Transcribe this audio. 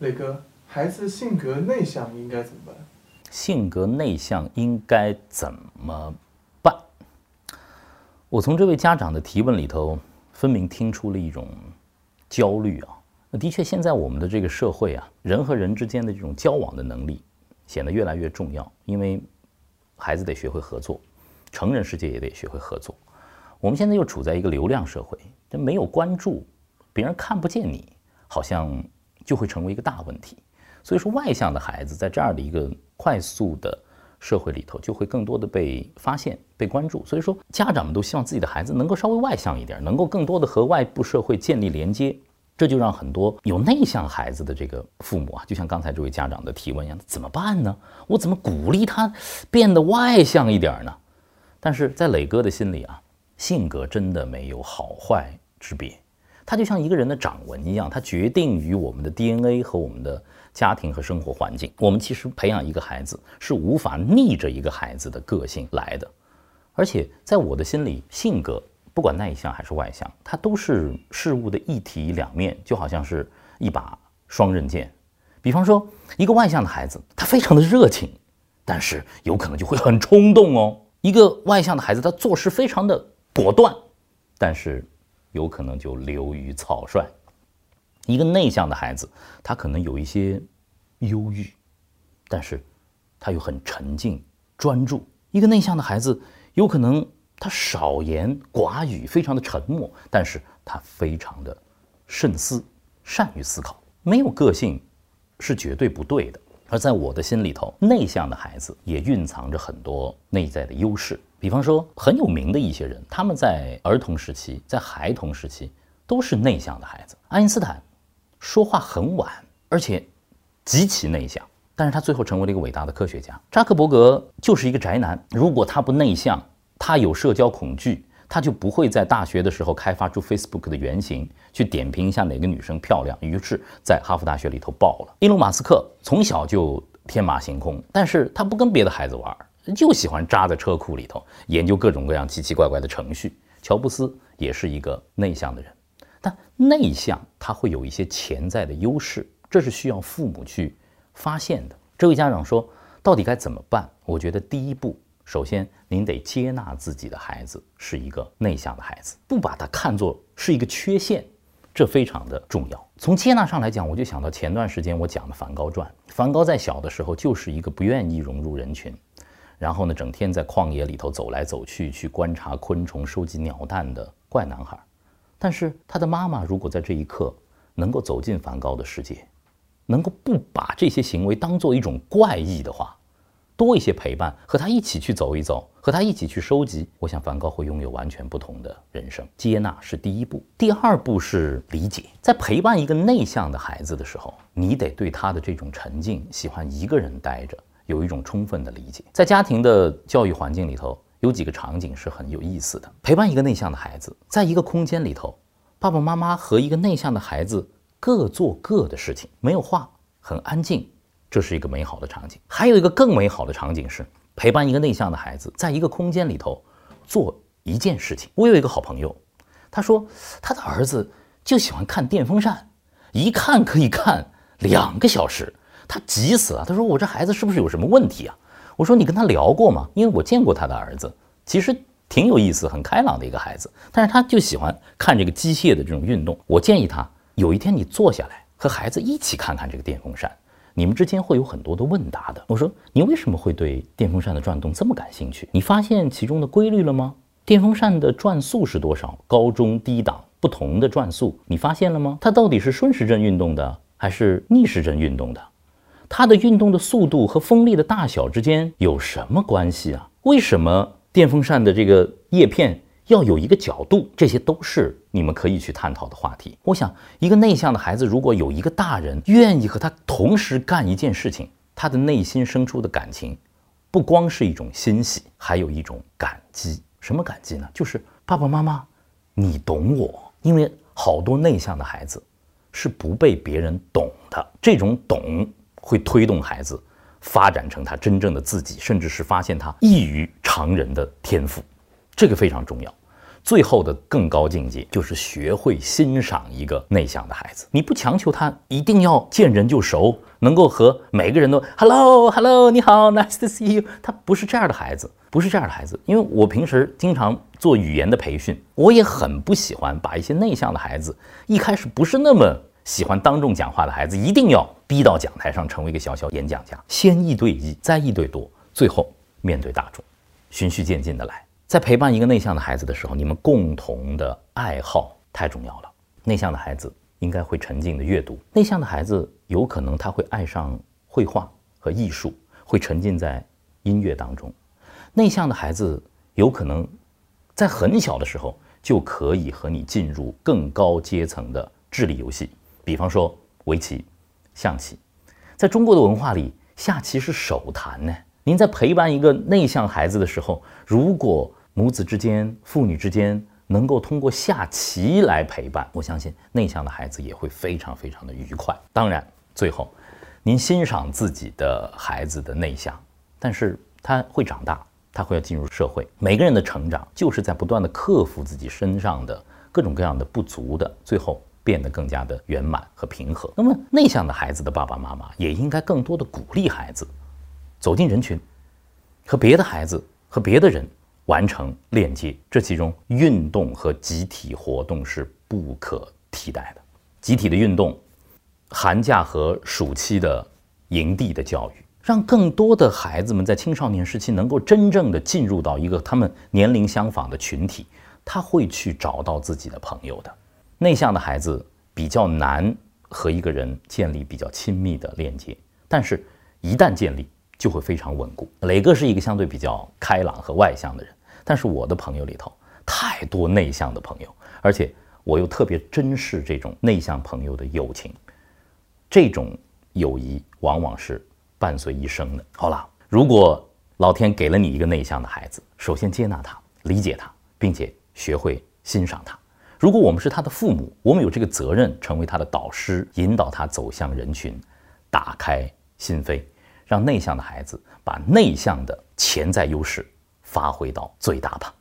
磊哥，孩子性格内向应该怎么办？性格内向应该怎么办？我从这位家长的提问里头，分明听出了一种焦虑啊。那的确，现在我们的这个社会啊，人和人之间的这种交往的能力显得越来越重要，因为孩子得学会合作，成人世界也得学会合作。我们现在又处在一个流量社会，这没有关注，别人看不见你，好像就会成为一个大问题。所以说，外向的孩子在这样的一个快速的社会里头，就会更多的被发现、被关注。所以说，家长们都希望自己的孩子能够稍微外向一点，能够更多的和外部社会建立连接。这就让很多有内向孩子的这个父母啊，就像刚才这位家长的提问一样，怎么办呢？我怎么鼓励他变得外向一点呢？但是在磊哥的心里啊，性格真的没有好坏之别，他就像一个人的掌纹一样，它决定于我们的 DNA 和我们的家庭和生活环境。我们其实培养一个孩子是无法逆着一个孩子的个性来的，而且在我的心里，性格。不管内向还是外向，它都是事物的一体两面，就好像是一把双刃剑。比方说，一个外向的孩子，他非常的热情，但是有可能就会很冲动哦。一个外向的孩子，他做事非常的果断，但是有可能就流于草率。一个内向的孩子，他可能有一些忧郁，但是他又很沉静专注。一个内向的孩子，有可能。他少言寡语，非常的沉默，但是他非常的慎思，善于思考。没有个性是绝对不对的。而在我的心里头，内向的孩子也蕴藏着很多内在的优势。比方说，很有名的一些人，他们在儿童时期，在孩童时期都是内向的孩子。爱因斯坦说话很晚，而且极其内向，但是他最后成为了一个伟大的科学家。扎克伯格就是一个宅男，如果他不内向。他有社交恐惧，他就不会在大学的时候开发出 Facebook 的原型，去点评一下哪个女生漂亮。于是，在哈佛大学里头爆了。伊隆马斯克从小就天马行空，但是他不跟别的孩子玩，就喜欢扎在车库里头研究各种各样奇奇怪怪的程序。乔布斯也是一个内向的人，但内向他会有一些潜在的优势，这是需要父母去发现的。这位家长说，到底该怎么办？我觉得第一步。首先，您得接纳自己的孩子是一个内向的孩子，不把他看作是一个缺陷，这非常的重要。从接纳上来讲，我就想到前段时间我讲的《梵高传》。梵高在小的时候就是一个不愿意融入人群，然后呢，整天在旷野里头走来走去，去观察昆虫、收集鸟蛋的怪男孩。但是他的妈妈如果在这一刻能够走进梵高的世界，能够不把这些行为当做一种怪异的话。多一些陪伴，和他一起去走一走，和他一起去收集，我想梵高会拥有完全不同的人生。接纳是第一步，第二步是理解。在陪伴一个内向的孩子的时候，你得对他的这种沉静、喜欢一个人待着，有一种充分的理解。在家庭的教育环境里头，有几个场景是很有意思的。陪伴一个内向的孩子，在一个空间里头，爸爸妈妈和一个内向的孩子各做各的事情，没有话，很安静。这是一个美好的场景，还有一个更美好的场景是陪伴一个内向的孩子，在一个空间里头做一件事情。我有一个好朋友，他说他的儿子就喜欢看电风扇，一看可以看两个小时，他急死了。他说我这孩子是不是有什么问题啊？我说你跟他聊过吗？因为我见过他的儿子，其实挺有意思、很开朗的一个孩子，但是他就喜欢看这个机械的这种运动。我建议他有一天你坐下来和孩子一起看看这个电风扇。你们之间会有很多的问答的。我说，你为什么会对电风扇的转动这么感兴趣？你发现其中的规律了吗？电风扇的转速是多少？高中低档不同的转速，你发现了吗？它到底是顺时针运动的还是逆时针运动的？它的运动的速度和风力的大小之间有什么关系啊？为什么电风扇的这个叶片？要有一个角度，这些都是你们可以去探讨的话题。我想，一个内向的孩子，如果有一个大人愿意和他同时干一件事情，他的内心生出的感情，不光是一种欣喜，还有一种感激。什么感激呢？就是爸爸妈妈，你懂我。因为好多内向的孩子是不被别人懂的，这种懂会推动孩子发展成他真正的自己，甚至是发现他异于常人的天赋，这个非常重要。最后的更高境界就是学会欣赏一个内向的孩子。你不强求他一定要见人就熟，能够和每个人都 hello hello 你好 nice to see you。他不是这样的孩子，不是这样的孩子。因为我平时经常做语言的培训，我也很不喜欢把一些内向的孩子，一开始不是那么喜欢当众讲话的孩子，一定要逼到讲台上成为一个小小演讲家。先一对一，再一对多，最后面对大众，循序渐进的来。在陪伴一个内向的孩子的时候，你们共同的爱好太重要了。内向的孩子应该会沉浸的阅读，内向的孩子有可能他会爱上绘画和艺术，会沉浸在音乐当中。内向的孩子有可能在很小的时候就可以和你进入更高阶层的智力游戏，比方说围棋、象棋。在中国的文化里，下棋是手谈呢。您在陪伴一个内向孩子的时候，如果母子之间、父女之间能够通过下棋来陪伴，我相信内向的孩子也会非常非常的愉快。当然，最后，您欣赏自己的孩子的内向，但是他会长大，他会要进入社会。每个人的成长就是在不断的克服自己身上的各种各样的不足的，最后变得更加的圆满和平和。那么，内向的孩子的爸爸妈妈也应该更多的鼓励孩子走进人群，和别的孩子和别的人。完成链接，这其中运动和集体活动是不可替代的。集体的运动，寒假和暑期的营地的教育，让更多的孩子们在青少年时期能够真正的进入到一个他们年龄相仿的群体，他会去找到自己的朋友的。内向的孩子比较难和一个人建立比较亲密的链接，但是，一旦建立，就会非常稳固。磊哥是一个相对比较开朗和外向的人。但是我的朋友里头太多内向的朋友，而且我又特别珍视这种内向朋友的友情，这种友谊往往是伴随一生的。好了，如果老天给了你一个内向的孩子，首先接纳他，理解他，并且学会欣赏他。如果我们是他的父母，我们有这个责任成为他的导师，引导他走向人群，打开心扉，让内向的孩子把内向的潜在优势。发挥到最大吧。